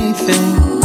super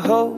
a hoe